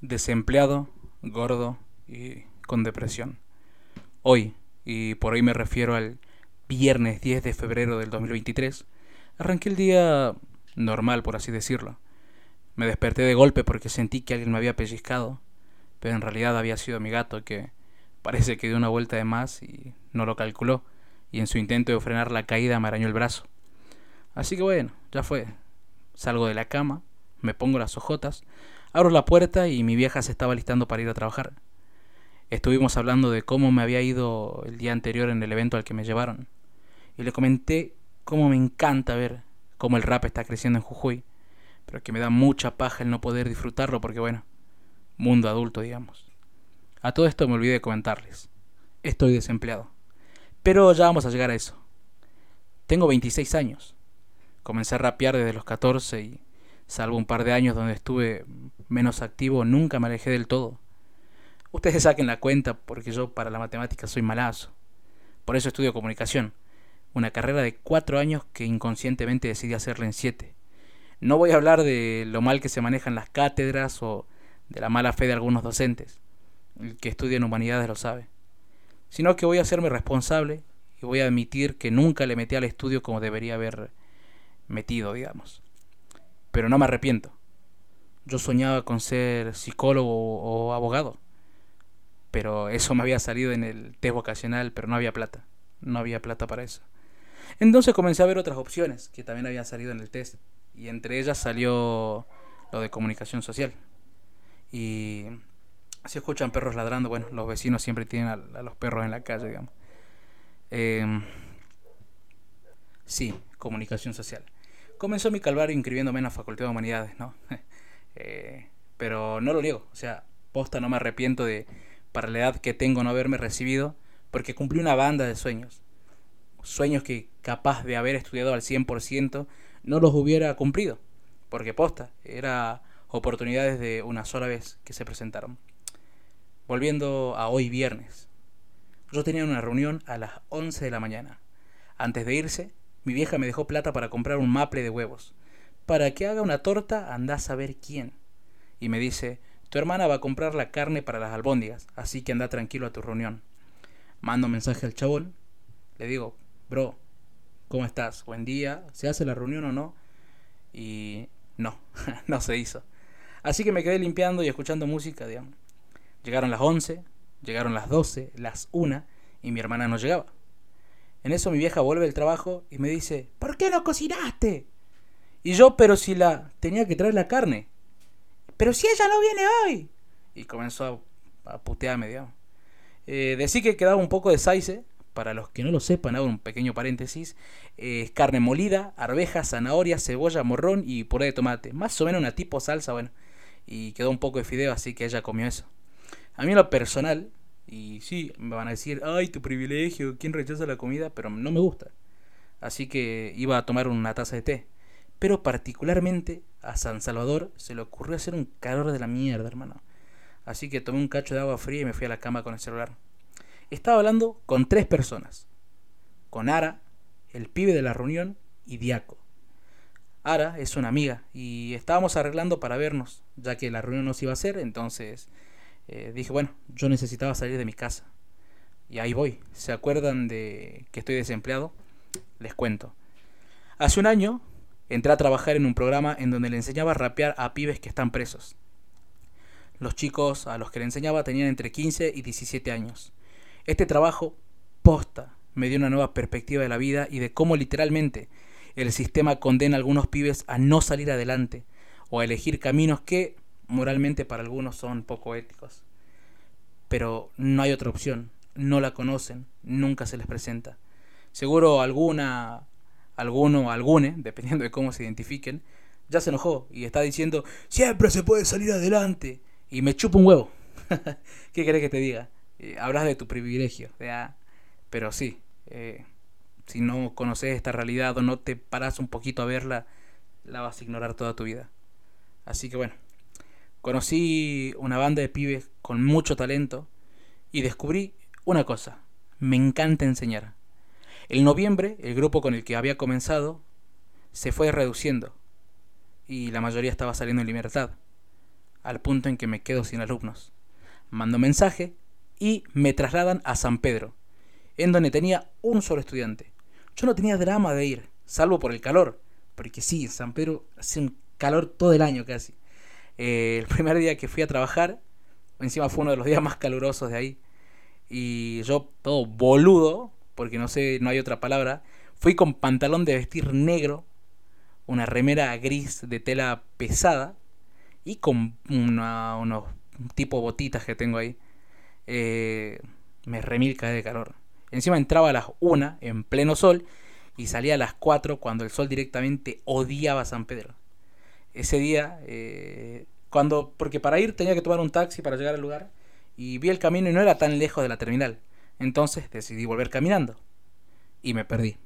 desempleado, gordo y con depresión. Hoy, y por hoy me refiero al viernes 10 de febrero del 2023, arranqué el día normal, por así decirlo. Me desperté de golpe porque sentí que alguien me había pellizcado, pero en realidad había sido mi gato que parece que dio una vuelta de más y no lo calculó, y en su intento de frenar la caída me arañó el brazo. Así que bueno, ya fue. Salgo de la cama, me pongo las ojotas, abro la puerta y mi vieja se estaba listando para ir a trabajar. Estuvimos hablando de cómo me había ido el día anterior en el evento al que me llevaron. Y le comenté cómo me encanta ver cómo el rap está creciendo en Jujuy, pero que me da mucha paja el no poder disfrutarlo porque bueno, mundo adulto digamos. A todo esto me olvidé de comentarles. Estoy desempleado. Pero ya vamos a llegar a eso. Tengo 26 años. Comencé a rapear desde los 14 y, salvo un par de años donde estuve menos activo, nunca me alejé del todo. Ustedes saquen la cuenta porque yo para la matemática soy malazo. Por eso estudio comunicación, una carrera de cuatro años que inconscientemente decidí hacerla en siete. No voy a hablar de lo mal que se manejan las cátedras o de la mala fe de algunos docentes. El que estudia en humanidades lo sabe. Sino que voy a hacerme responsable y voy a admitir que nunca le metí al estudio como debería haber metido, digamos. Pero no me arrepiento. Yo soñaba con ser psicólogo o abogado. Pero eso me había salido en el test vocacional, pero no había plata. No había plata para eso. Entonces comencé a ver otras opciones que también habían salido en el test. Y entre ellas salió lo de comunicación social. Y si escuchan perros ladrando, bueno, los vecinos siempre tienen a, los perros en la calle, digamos. Em, sí, comunicación social. Comenzó mi calvario inscribiéndome en la Facultad de Humanidades, ¿no? Eh, pero no lo niego, o sea, posta no me arrepiento de, para la edad que tengo, no haberme recibido, porque cumplí una banda de sueños. Sueños que capaz de haber estudiado al 100% no los hubiera cumplido, porque posta, era oportunidades de una sola vez que se presentaron. Volviendo a hoy viernes. Yo tenía una reunión a las 11 de la mañana. Antes de irse, mi vieja me dejó plata para comprar un maple de huevos. Para que haga una torta, andás a saber quién. Y me dice, tu hermana va a comprar la carne para las albóndigas, así que anda tranquilo a tu reunión. Mando mensaje al chabón. Le digo, bro, ¿cómo estás? Buen día. ¿Se hace la reunión o no? Y no, no se hizo. Así que me quedé limpiando y escuchando música, digamos. Llegaron las 11, llegaron las 12, las 1 y mi hermana no llegaba. En eso mi vieja vuelve del trabajo y me dice, ¿por qué no cocinaste? Y yo, pero si la tenía que traer la carne. Pero si ella no viene hoy. Y comenzó a, putearme, digamos. Eh, decí que quedaba un poco de saice. Para los que no lo sepan, hago un pequeño paréntesis. Es carne molida, arveja, zanahoria, cebolla, morrón y puré de tomate. Más o menos una tipo salsa, bueno. Y quedó un poco de fideo, así que ella comió eso. A mí lo personal, y sí, me van a decir, ay, tu privilegio, ¿quién rechaza la comida? Pero no me gusta. Así que iba a tomar una taza de té. Pero particularmente a San Salvador se le ocurrió hacer un calor de la mierda, hermano. Así que tomé un cacho de agua fría y me fui a la cama con el celular. Estaba hablando con tres personas. Con Ara, el pibe de la reunión, y Diaco. Ara es una amiga y estábamos arreglando para vernos, ya que la reunión no se iba a hacer, entonces eh, dije, bueno, yo necesitaba salir de mi casa. Y ahí voy. ¿Se acuerdan de que estoy desempleado? Les cuento. Hace un año entré a trabajar en un programa en donde le enseñaba a rapear a pibes que están presos. Los chicos a los que le enseñaba tenían entre 15 y 17 años. Este trabajo, posta, me dio una nueva perspectiva de la vida y de cómo literalmente el sistema condena a algunos pibes a no salir adelante o a elegir caminos que moralmente para algunos son poco éticos. Pero no hay otra opción, no la conocen, nunca se les presenta. Seguro alguna, alguno algune, dependiendo de cómo se identifiquen, ya se enojó y está diciendo, siempre se puede salir adelante. Y me chupa un huevo. ¿Qué querés que te diga? Eh, hablas de tu privilegio. Pero sí, eh, si no conoces esta realidad o no te paras un poquito a verla, la vas a ignorar toda tu vida. Así que bueno. Conocí una banda de pibes con mucho talento y descubrí una cosa, me encanta enseñar. En noviembre, el grupo con el que había comenzado se fue reduciendo y la mayoría estaba saliendo en libertad. al punto en que me quedo sin alumnos. Mando mensaje y me trasladan a San Pedro, en donde tenía un solo estudiante. Yo no tenía drama de ir, salvo por el calor, porque sí, San Pedro hace un calor todo el año casi. Eh, el primer día que fui a trabajar, encima fue uno de los días más calurosos de ahí, y yo todo boludo, porque no sé, no hay otra palabra, fui con pantalón de vestir negro, una remera gris de tela pesada y con unos tipo botitas que tengo ahí. Eh, me remilca de calor. Encima entraba a las 1 en pleno sol y salía a las 4 cuando el sol directamente odiaba San Pedro. Ese día, eh, cuando, porque para ir tenía que tomar un taxi para llegar al lugar y vi el camino y no era tan lejos de la terminal. Entonces decidí volver caminando y me perdí.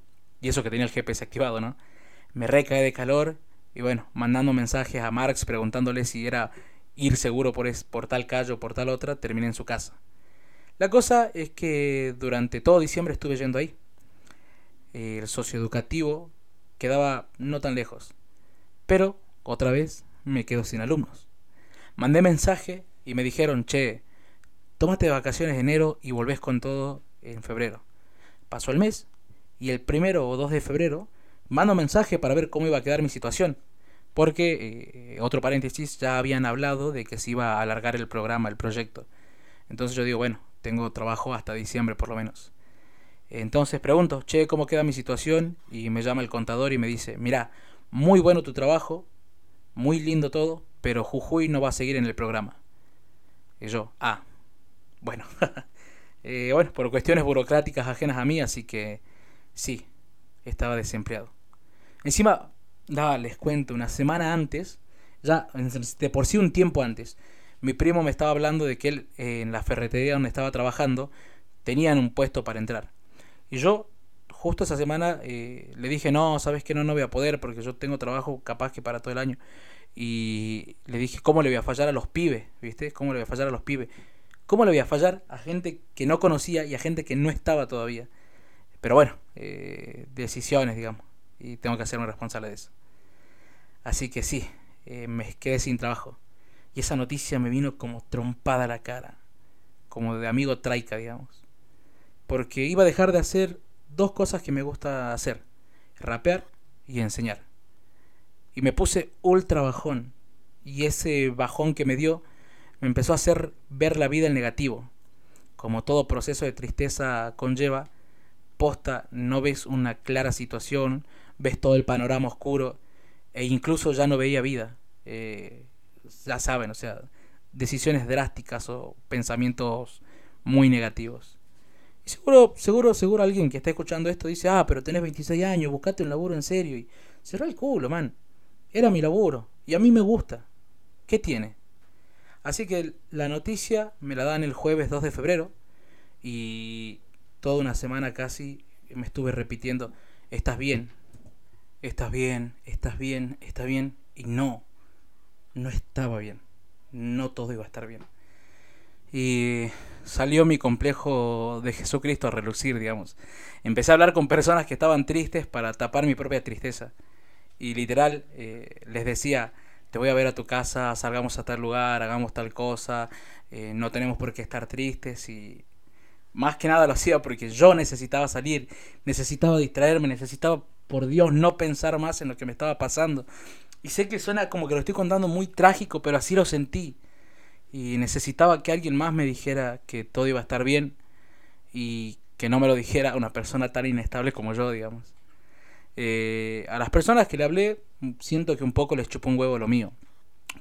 Y eso que tenía el GPS activado, ¿no? Me recae de calor y bueno, mandando mensajes a Marx preguntándole si era ir seguro por, es, por tal calle o por tal otra, terminé en su casa. La cosa es que durante todo diciembre estuve yendo ahí. El socioeducativo quedaba no tan lejos. Pero, otra vez, me quedo sin alumnos. Mandé mensaje y me dijeron, che, tómate de vacaciones en enero y volvés con todo en febrero. Pasó el mes y el primero o 2 de febrero mando mensaje para ver cómo iba a quedar mi situación. Porque, eh, otro paréntesis, ya habían hablado de que se iba a alargar el programa, el proyecto. Entonces yo digo, bueno, tengo trabajo hasta diciembre por lo menos. Entonces pregunto, che, ¿cómo queda mi situación? Y me llama el contador y me dice, mira, muy bueno tu trabajo, muy lindo todo, pero Jujuy no va a seguir en el programa. Y yo, ah, bueno. eh, bueno, por cuestiones burocráticas ajenas a mí, así que sí, estaba desempleado. Encima, les cuento, una semana antes, ya de por sí un tiempo antes, mi primo me estaba hablando de que él eh, en la ferretería donde estaba trabajando tenían un puesto para entrar. Y yo justo esa semana eh, le dije, no, sabes que no, no voy a poder porque yo tengo trabajo capaz que para todo el año. Y le dije, ¿cómo le voy a fallar a los pibes? ¿Viste? ¿Cómo le voy a fallar a los pibes? ¿Cómo le voy a fallar a gente que no conocía y a gente que no estaba todavía? Pero bueno, eh, decisiones, digamos. Y tengo que hacerme responsable de eso. Así que sí, eh, me quedé sin trabajo. Y esa noticia me vino como trompada a la cara. Como de amigo traica, digamos. Porque iba a dejar de hacer dos cosas que me gusta hacer. Rapear y enseñar. Y me puse ultra bajón. Y ese bajón que me dio me empezó a hacer ver la vida en negativo. Como todo proceso de tristeza conlleva, posta no ves una clara situación, ves todo el panorama oscuro e incluso ya no veía vida. Eh, ya saben, o sea, decisiones drásticas o pensamientos muy negativos. Y seguro, seguro, seguro alguien que está escuchando esto dice, ah, pero tenés 26 años, buscate un laburo en serio. Y cerrá el culo, man. Era mi laburo. Y a mí me gusta. ¿Qué tiene? Así que la noticia me la dan el jueves 2 de febrero. Y toda una semana casi me estuve repitiendo, estás bien, estás bien, estás bien, estás bien, y no, no estaba bien, no todo iba a estar bien. Y salió mi complejo de Jesucristo a relucir, digamos. Empecé a hablar con personas que estaban tristes para tapar mi propia tristeza. Y literal, eh, les decía, te voy a ver a tu casa, salgamos a tal lugar, hagamos tal cosa, eh, no tenemos por qué estar tristes y más que nada lo hacía porque yo necesitaba salir, necesitaba distraerme, necesitaba, por Dios, no pensar más en lo que me estaba pasando. Y sé que suena como que lo estoy contando muy trágico, pero así lo sentí. Y necesitaba que alguien más me dijera que todo iba a estar bien y que no me lo dijera una persona tan inestable como yo, digamos. Eh, a las personas que le hablé, siento que un poco les chupó un huevo lo mío.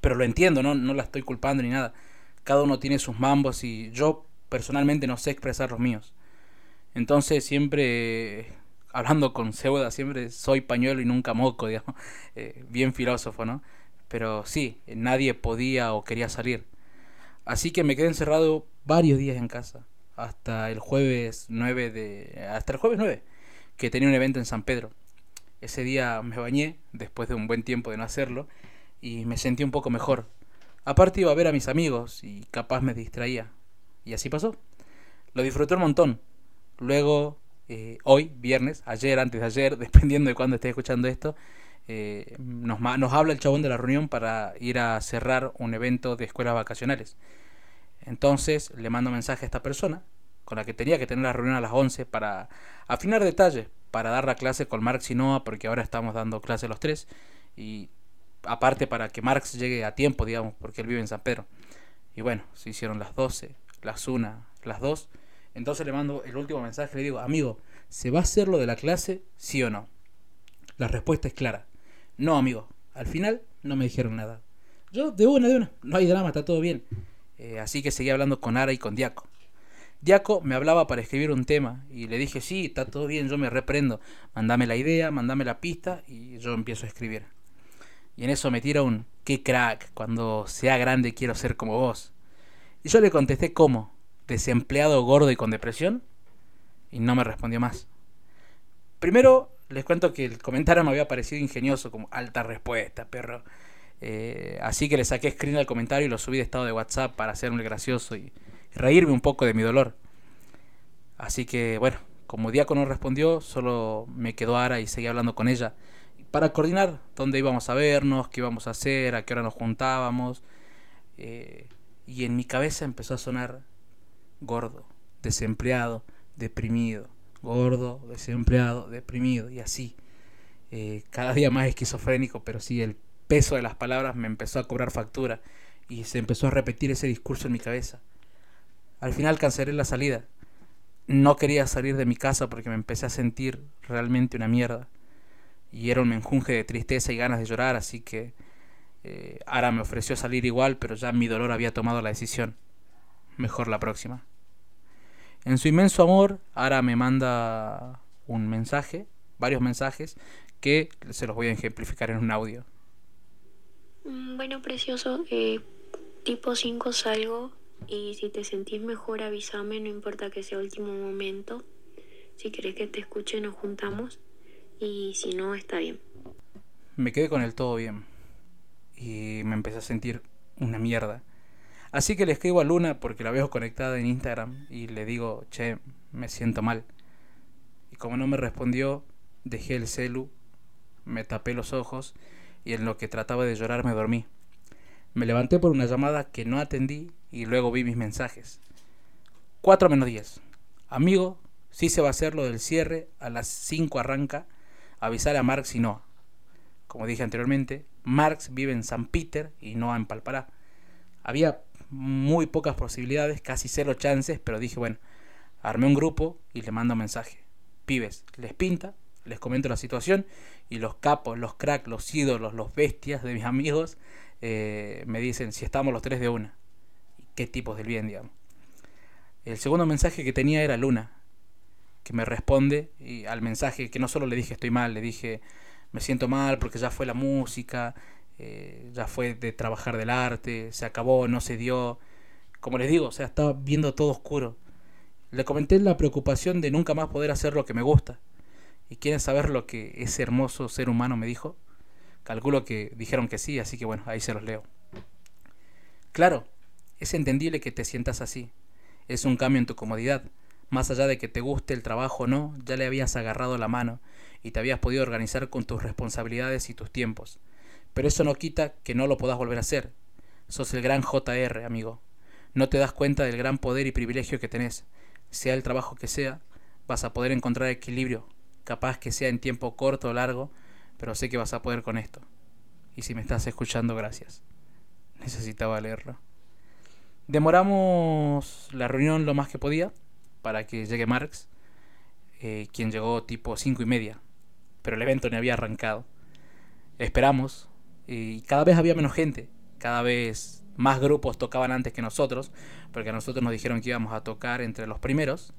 Pero lo entiendo, no, no la estoy culpando ni nada. Cada uno tiene sus mambos y yo personalmente no sé expresar los míos. Entonces siempre, hablando con Seuda, siempre soy pañuelo y nunca moco, digamos. Eh, bien filósofo, ¿no? Pero sí, nadie podía o quería salir. Así que me quedé encerrado varios días en casa. Hasta el jueves 9 de... Hasta el jueves 9, que tenía un evento en San Pedro. Ese día me bañé, después de un buen tiempo de no hacerlo, y me sentí un poco mejor. Aparte iba a ver a mis amigos y capaz me distraía. Y así pasó. Lo disfruté un montón. Luego, eh, hoy, viernes, ayer, antes de ayer, dependiendo de cuándo esté escuchando esto, eh, nos, habla el chabón de la reunión para ir a cerrar un evento de escuelas vacacionales. Entonces le mando mensaje a esta persona, con la que tenía que tener la reunión a las 11 para afinar detalles, para dar la clase con Marx y Noah, porque ahora estamos dando clase los tres, y aparte para que Marx llegue a tiempo, digamos, porque él vive en San Pedro. Y bueno, se hicieron las 12, las 1, las 2. Entonces le mando el último mensaje, le digo, amigo, ¿se va a hacer lo de la clase, sí o no? La respuesta es clara. No, amigo. Al final no me dijeron nada. Yo, de una, de una. No hay drama, está todo bien. Eh, así que seguí hablando con Ara y con Diaco. Diaco me hablaba para escribir un tema y le dije, sí, está todo bien, yo me reprendo. Mándame la idea, mándame la pista y yo empiezo a escribir. Y en eso me tira un, qué crack, cuando sea grande quiero ser como vos. Y yo le contesté, ¿cómo? ¿Desempleado, gordo y con depresión? Y no me respondió más. Primero les cuento que el comentario me había parecido ingenioso, como alta respuesta, perro. Eh, así que le saqué screen al comentario y lo subí de estado de WhatsApp para hacerme gracioso y, reírme un poco de mi dolor. Así que bueno, como Diaco no respondió, solo me quedó Ara y seguí hablando con ella para coordinar dónde íbamos a vernos, qué íbamos a hacer, a qué hora nos juntábamos. Eh, y en mi cabeza empezó a sonar gordo, desempleado, deprimido, gordo, desempleado, deprimido y así. Eh, cada día más esquizofrénico, pero sí, el peso de las palabras me empezó a cobrar factura y se empezó a repetir ese discurso en mi cabeza. Al final cancelé la salida. No quería salir de mi casa porque me empecé a sentir realmente una mierda. Y era un menjunje de tristeza y ganas de llorar, así que eh, Ara me ofreció salir igual, pero ya mi dolor había tomado la decisión. Mejor la próxima. En su inmenso amor, Ara me manda un mensaje, varios mensajes, que se los voy a ejemplificar en un audio. Mm, bueno, precioso, eh, tipo 5 salgo y si te sentís mejor avísame, no importa que sea último momento. Si querés que te escuche nos juntamos y si no está bien. Me quedé con el todo bien y me empecé a sentir una mierda. Así que le escribo a Luna porque la veo conectada en Instagram y le digo, che, me siento mal. Y como no me respondió, dejé el celu, me tapé los ojos y en lo que trataba de llorar me dormí. Me levanté por una llamada que no atendí y luego vi mis mensajes. 4 menos 10. Amigo, sí se va a hacer lo del cierre, a las 5 arranca, avisar a Marx y no. Como dije anteriormente, Marx vive en San Peter y no en Palpará. Había muy pocas posibilidades, casi cero chances, pero dije, bueno, armé un grupo y le mando un mensaje. Pibes, les pinta, les comento la situación y los capos, los cracks, los ídolos, los bestias de mis amigos eh, me dicen si estamos los tres de una. ¿Qué tipos del bien, digamos? El segundo mensaje que tenía era Luna, que me responde y al mensaje que no solo le dije estoy mal, le dije me siento mal porque ya fue la música, eh, ya fue de trabajar del arte, se acabó, no se dio. Como les digo, o sea, estaba viendo todo oscuro. Le comenté la preocupación de nunca más poder hacer lo que me gusta. ¿Y quieren saber lo que ese hermoso ser humano me dijo? Calculo que dijeron que sí, así que bueno, ahí se los leo. Claro, es entendible que te sientas así. Es un cambio en tu comodidad. Más allá de que te guste el trabajo o no, ya le habías agarrado la mano y te habías podido organizar con tus responsabilidades y tus tiempos. Pero eso no quita que no lo puedas volver a hacer. Sos el gran JR, amigo. No te das cuenta del gran poder y privilegio que tenés. Sea el trabajo que sea, vas a poder encontrar equilibrio, capaz que sea en tiempo corto o largo, pero sé que vas a poder con esto. Y si me estás escuchando, gracias. Necesitaba leerlo. Demoramos la reunión lo más que podía para que llegue Marx, eh, quien llegó tipo cinco y media, pero el evento no había arrancado. Esperamos, y cada vez había menos gente, cada vez más grupos tocaban antes que nosotros, porque a nosotros nos dijeron que íbamos a tocar entre los primeros,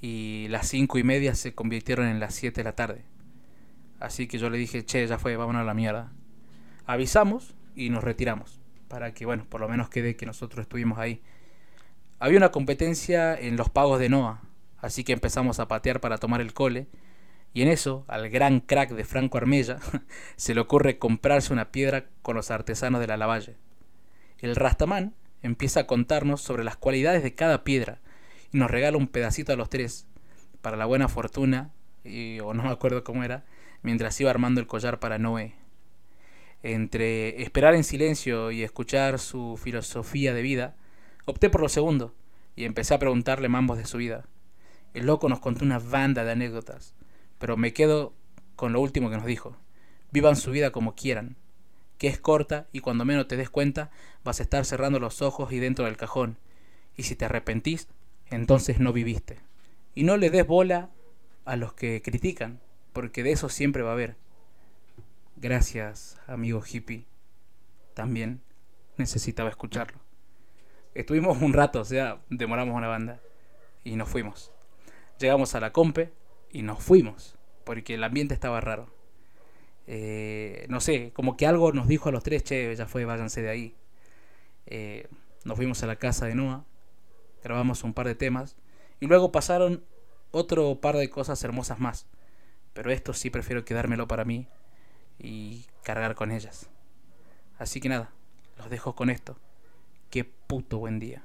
y las cinco y media se convirtieron en las 7 de la tarde. Así que yo le dije, che, ya fue, vámonos a la mierda. Avisamos y nos retiramos, para que, bueno, por lo menos quede que nosotros estuvimos ahí. Había una competencia en los pagos de Noah, así que empezamos a patear para tomar el cole, y en eso, al gran crack de Franco Armella, se le ocurre comprarse una piedra con los artesanos de la Lavalle. El Rastamán empieza a contarnos sobre las cualidades de cada piedra y nos regala un pedacito a los tres, para la buena fortuna, y, o no me acuerdo cómo era, mientras iba armando el collar para Noé. Entre esperar en silencio y escuchar su filosofía de vida, opté por lo segundo y empecé a preguntarle mambos de su vida. El loco nos contó una banda de anécdotas, pero me quedo con lo último que nos dijo. Vivan su vida como quieran, que es corta y cuando menos te des cuenta vas a estar cerrando los ojos y dentro del cajón. Y si te arrepentís, entonces no viviste. Y no le des bola a los que critican, porque de eso siempre va a haber. Gracias, amigo hippie. También necesitaba escucharlo. Estuvimos un rato, o sea, demoramos una banda y nos fuimos. Llegamos a la compe y nos fuimos, porque el ambiente estaba raro. Eh, no sé, como que algo nos dijo a los tres, che, ya fue, váyanse de ahí. Eh, nos fuimos a la casa de Noah, grabamos un par de temas y luego pasaron otro par de cosas hermosas más. Pero esto sí prefiero quedármelo para mí y cargar con ellas. Así que nada, los dejo con esto. Qué puto buen día.